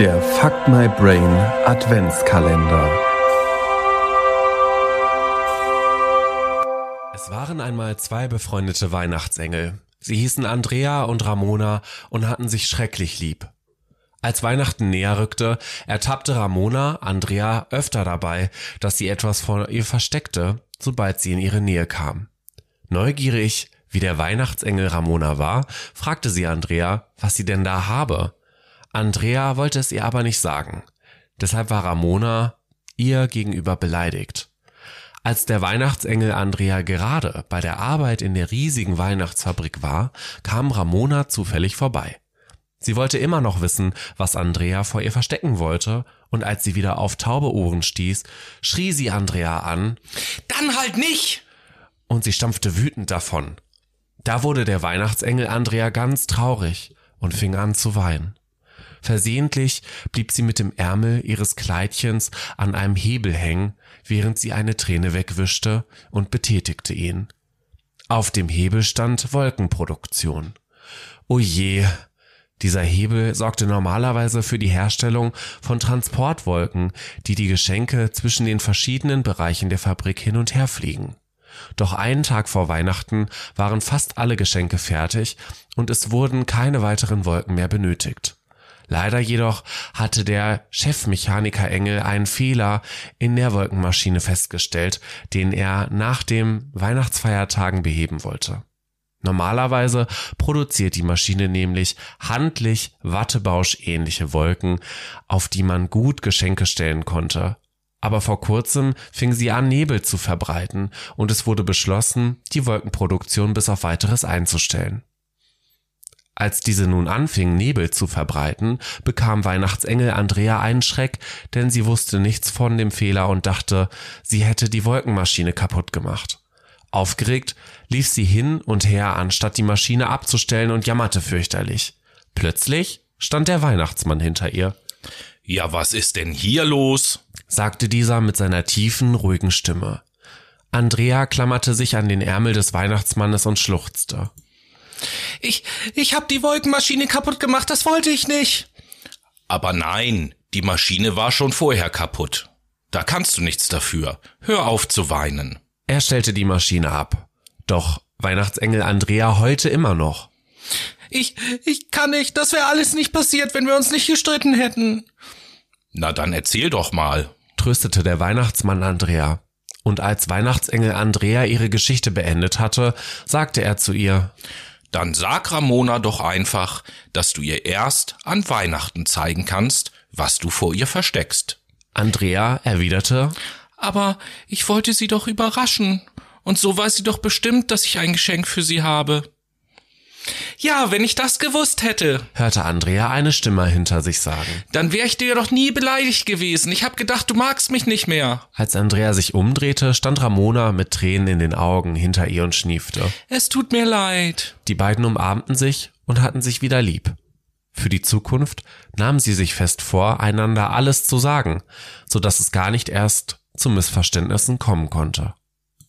Der Fuck My Brain Adventskalender. Es waren einmal zwei befreundete Weihnachtsengel. Sie hießen Andrea und Ramona und hatten sich schrecklich lieb. Als Weihnachten näher rückte, ertappte Ramona Andrea öfter dabei, dass sie etwas vor ihr versteckte, sobald sie in ihre Nähe kam. Neugierig, wie der Weihnachtsengel Ramona war, fragte sie Andrea, was sie denn da habe. Andrea wollte es ihr aber nicht sagen. Deshalb war Ramona ihr gegenüber beleidigt. Als der Weihnachtsengel Andrea gerade bei der Arbeit in der riesigen Weihnachtsfabrik war, kam Ramona zufällig vorbei. Sie wollte immer noch wissen, was Andrea vor ihr verstecken wollte, und als sie wieder auf taube Ohren stieß, schrie sie Andrea an. Dann halt nicht! Und sie stampfte wütend davon. Da wurde der Weihnachtsengel Andrea ganz traurig und fing an zu weinen. Versehentlich blieb sie mit dem Ärmel ihres Kleidchens an einem Hebel hängen, während sie eine Träne wegwischte und betätigte ihn. Auf dem Hebel stand Wolkenproduktion. O je, dieser Hebel sorgte normalerweise für die Herstellung von Transportwolken, die die Geschenke zwischen den verschiedenen Bereichen der Fabrik hin und her fliegen. Doch einen Tag vor Weihnachten waren fast alle Geschenke fertig und es wurden keine weiteren Wolken mehr benötigt. Leider jedoch hatte der Chefmechaniker Engel einen Fehler in der Wolkenmaschine festgestellt, den er nach dem Weihnachtsfeiertagen beheben wollte. Normalerweise produziert die Maschine nämlich handlich Wattebausch ähnliche Wolken, auf die man gut Geschenke stellen konnte. Aber vor kurzem fing sie an, Nebel zu verbreiten und es wurde beschlossen, die Wolkenproduktion bis auf weiteres einzustellen. Als diese nun anfing, Nebel zu verbreiten, bekam Weihnachtsengel Andrea einen Schreck, denn sie wusste nichts von dem Fehler und dachte, sie hätte die Wolkenmaschine kaputt gemacht. Aufgeregt lief sie hin und her, anstatt die Maschine abzustellen und jammerte fürchterlich. Plötzlich stand der Weihnachtsmann hinter ihr. Ja, was ist denn hier los? sagte dieser mit seiner tiefen, ruhigen Stimme. Andrea klammerte sich an den Ärmel des Weihnachtsmannes und schluchzte. Ich, ich hab die Wolkenmaschine kaputt gemacht, das wollte ich nicht. Aber nein, die Maschine war schon vorher kaputt. Da kannst du nichts dafür. Hör auf zu weinen. Er stellte die Maschine ab. Doch Weihnachtsengel Andrea heulte immer noch. Ich, ich kann nicht, das wäre alles nicht passiert, wenn wir uns nicht gestritten hätten. Na dann erzähl doch mal, tröstete der Weihnachtsmann Andrea. Und als Weihnachtsengel Andrea ihre Geschichte beendet hatte, sagte er zu ihr, dann sag Ramona doch einfach, dass du ihr erst an Weihnachten zeigen kannst, was du vor ihr versteckst. Andrea erwiderte, aber ich wollte sie doch überraschen, und so weiß sie doch bestimmt, dass ich ein Geschenk für sie habe. Ja, wenn ich das gewusst hätte, hörte Andrea eine Stimme hinter sich sagen. Dann wäre ich dir doch nie beleidigt gewesen. Ich hab gedacht, du magst mich nicht mehr. Als Andrea sich umdrehte, stand Ramona mit Tränen in den Augen hinter ihr und schniefte. Es tut mir leid. Die beiden umarmten sich und hatten sich wieder lieb. Für die Zukunft nahmen sie sich fest vor, einander alles zu sagen, so dass es gar nicht erst zu Missverständnissen kommen konnte.